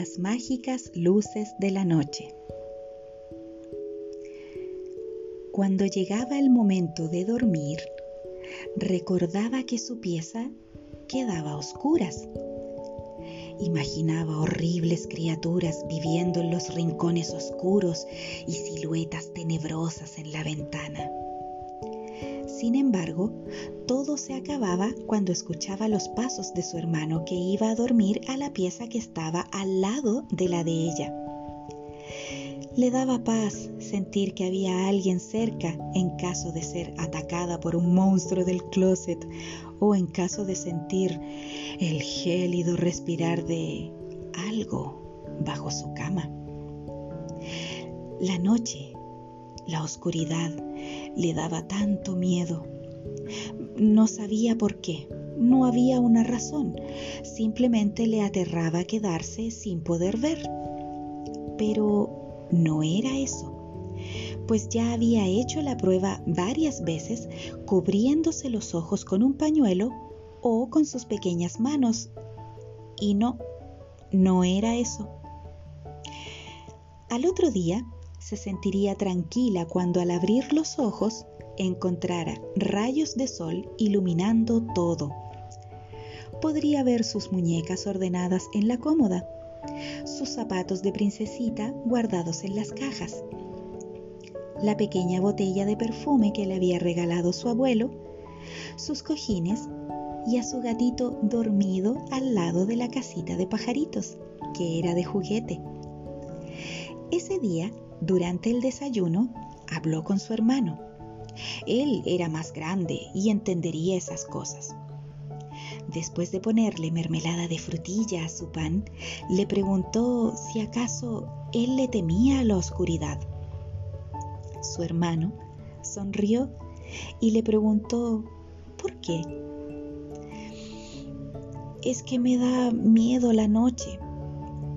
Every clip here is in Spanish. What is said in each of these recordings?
las mágicas luces de la noche. Cuando llegaba el momento de dormir, recordaba que su pieza quedaba a oscuras. Imaginaba horribles criaturas viviendo en los rincones oscuros y siluetas tenebrosas en la ventana. Sin embargo, todo se acababa cuando escuchaba los pasos de su hermano que iba a dormir a la pieza que estaba al lado de la de ella. Le daba paz sentir que había alguien cerca en caso de ser atacada por un monstruo del closet o en caso de sentir el gélido respirar de algo bajo su cama. La noche, la oscuridad, le daba tanto miedo. No sabía por qué, no había una razón, simplemente le aterraba quedarse sin poder ver. Pero no era eso, pues ya había hecho la prueba varias veces cubriéndose los ojos con un pañuelo o con sus pequeñas manos. Y no, no era eso. Al otro día, se sentiría tranquila cuando al abrir los ojos encontrara rayos de sol iluminando todo. Podría ver sus muñecas ordenadas en la cómoda, sus zapatos de princesita guardados en las cajas, la pequeña botella de perfume que le había regalado su abuelo, sus cojines y a su gatito dormido al lado de la casita de pajaritos, que era de juguete. Ese día durante el desayuno, habló con su hermano. Él era más grande y entendería esas cosas. Después de ponerle mermelada de frutilla a su pan, le preguntó si acaso él le temía a la oscuridad. Su hermano sonrió y le preguntó ¿por qué? Es que me da miedo la noche,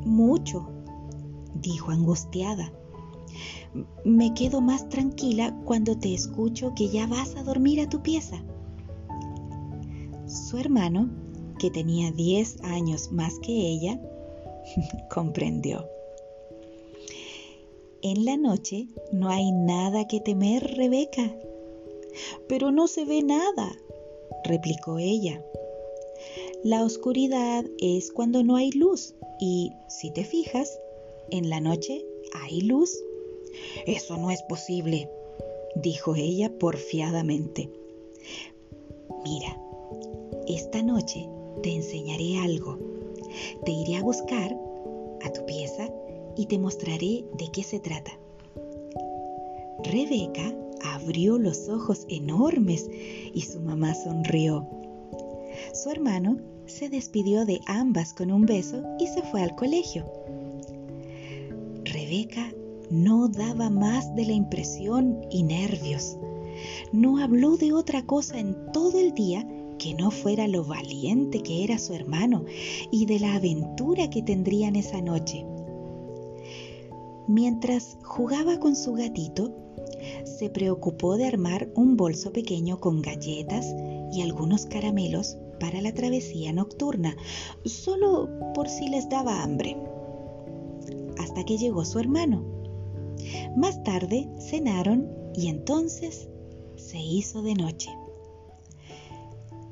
mucho, dijo angustiada me quedo más tranquila cuando te escucho que ya vas a dormir a tu pieza. Su hermano, que tenía 10 años más que ella, comprendió. En la noche no hay nada que temer, Rebeca. Pero no se ve nada, replicó ella. La oscuridad es cuando no hay luz y, si te fijas, en la noche hay luz. Eso no es posible, dijo ella porfiadamente. Mira, esta noche te enseñaré algo. Te iré a buscar a tu pieza y te mostraré de qué se trata. Rebeca abrió los ojos enormes y su mamá sonrió. Su hermano se despidió de ambas con un beso y se fue al colegio. Rebeca no daba más de la impresión y nervios. No habló de otra cosa en todo el día que no fuera lo valiente que era su hermano y de la aventura que tendrían esa noche. Mientras jugaba con su gatito, se preocupó de armar un bolso pequeño con galletas y algunos caramelos para la travesía nocturna, solo por si les daba hambre. Hasta que llegó su hermano. Más tarde cenaron y entonces se hizo de noche.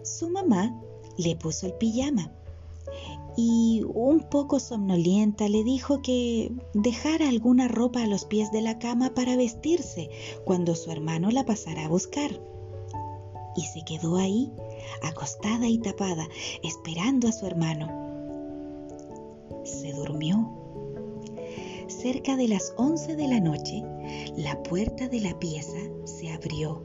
Su mamá le puso el pijama y un poco somnolienta le dijo que dejara alguna ropa a los pies de la cama para vestirse cuando su hermano la pasara a buscar. Y se quedó ahí, acostada y tapada, esperando a su hermano. Se durmió cerca de las 11 de la noche, la puerta de la pieza se abrió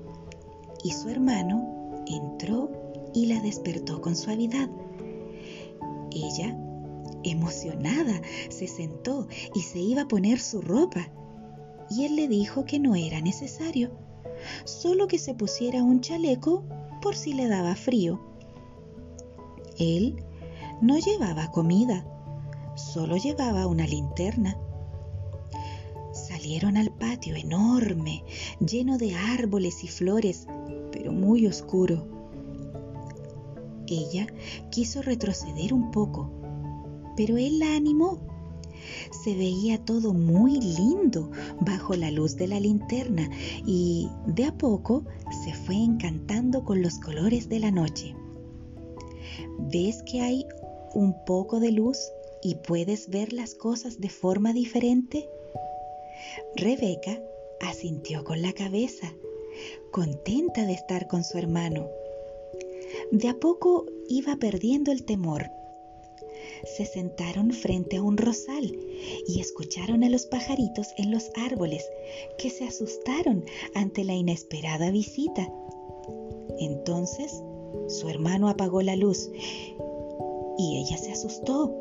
y su hermano entró y la despertó con suavidad. Ella, emocionada, se sentó y se iba a poner su ropa. Y él le dijo que no era necesario, solo que se pusiera un chaleco por si le daba frío. Él no llevaba comida, solo llevaba una linterna Salieron al patio enorme, lleno de árboles y flores, pero muy oscuro. Ella quiso retroceder un poco, pero él la animó se veía todo muy lindo bajo la luz de la linterna y de a poco se fue encantando con los colores de la noche. ¿Ves que hay un poco de luz y puedes ver las cosas de forma diferente? Rebeca asintió con la cabeza, contenta de estar con su hermano. De a poco iba perdiendo el temor. Se sentaron frente a un rosal y escucharon a los pajaritos en los árboles que se asustaron ante la inesperada visita. Entonces su hermano apagó la luz y ella se asustó.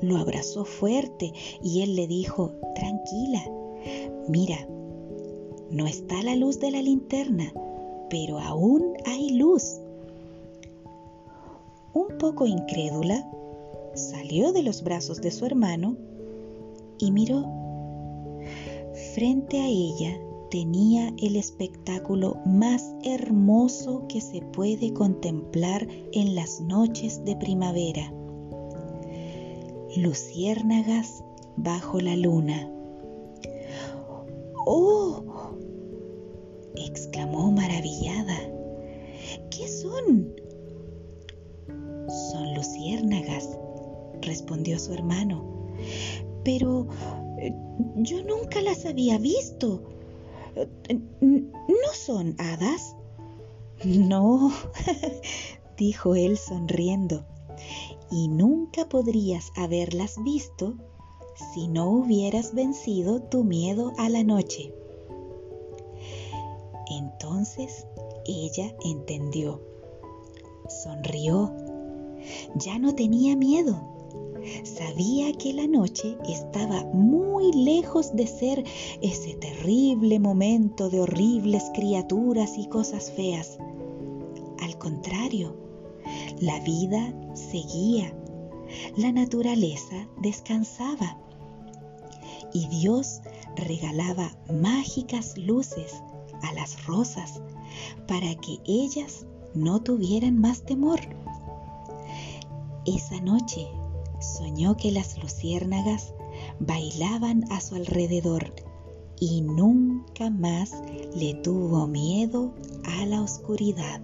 Lo abrazó fuerte y él le dijo, tranquila, mira, no está la luz de la linterna, pero aún hay luz. Un poco incrédula, salió de los brazos de su hermano y miró. Frente a ella tenía el espectáculo más hermoso que se puede contemplar en las noches de primavera. Luciérnagas bajo la luna. ¡Oh! exclamó maravillada. ¿Qué son? Son luciérnagas, respondió su hermano. Pero eh, yo nunca las había visto. ¿No son hadas? No, dijo él sonriendo, y nunca podrías haberlas visto si no hubieras vencido tu miedo a la noche. Entonces ella entendió, sonrió, ya no tenía miedo. Sabía que la noche estaba muy lejos de ser ese terrible momento de horribles criaturas y cosas feas. Al contrario, la vida seguía, la naturaleza descansaba y Dios regalaba mágicas luces a las rosas para que ellas no tuvieran más temor. Esa noche soñó que las luciérnagas bailaban a su alrededor y nunca más le tuvo miedo a la oscuridad.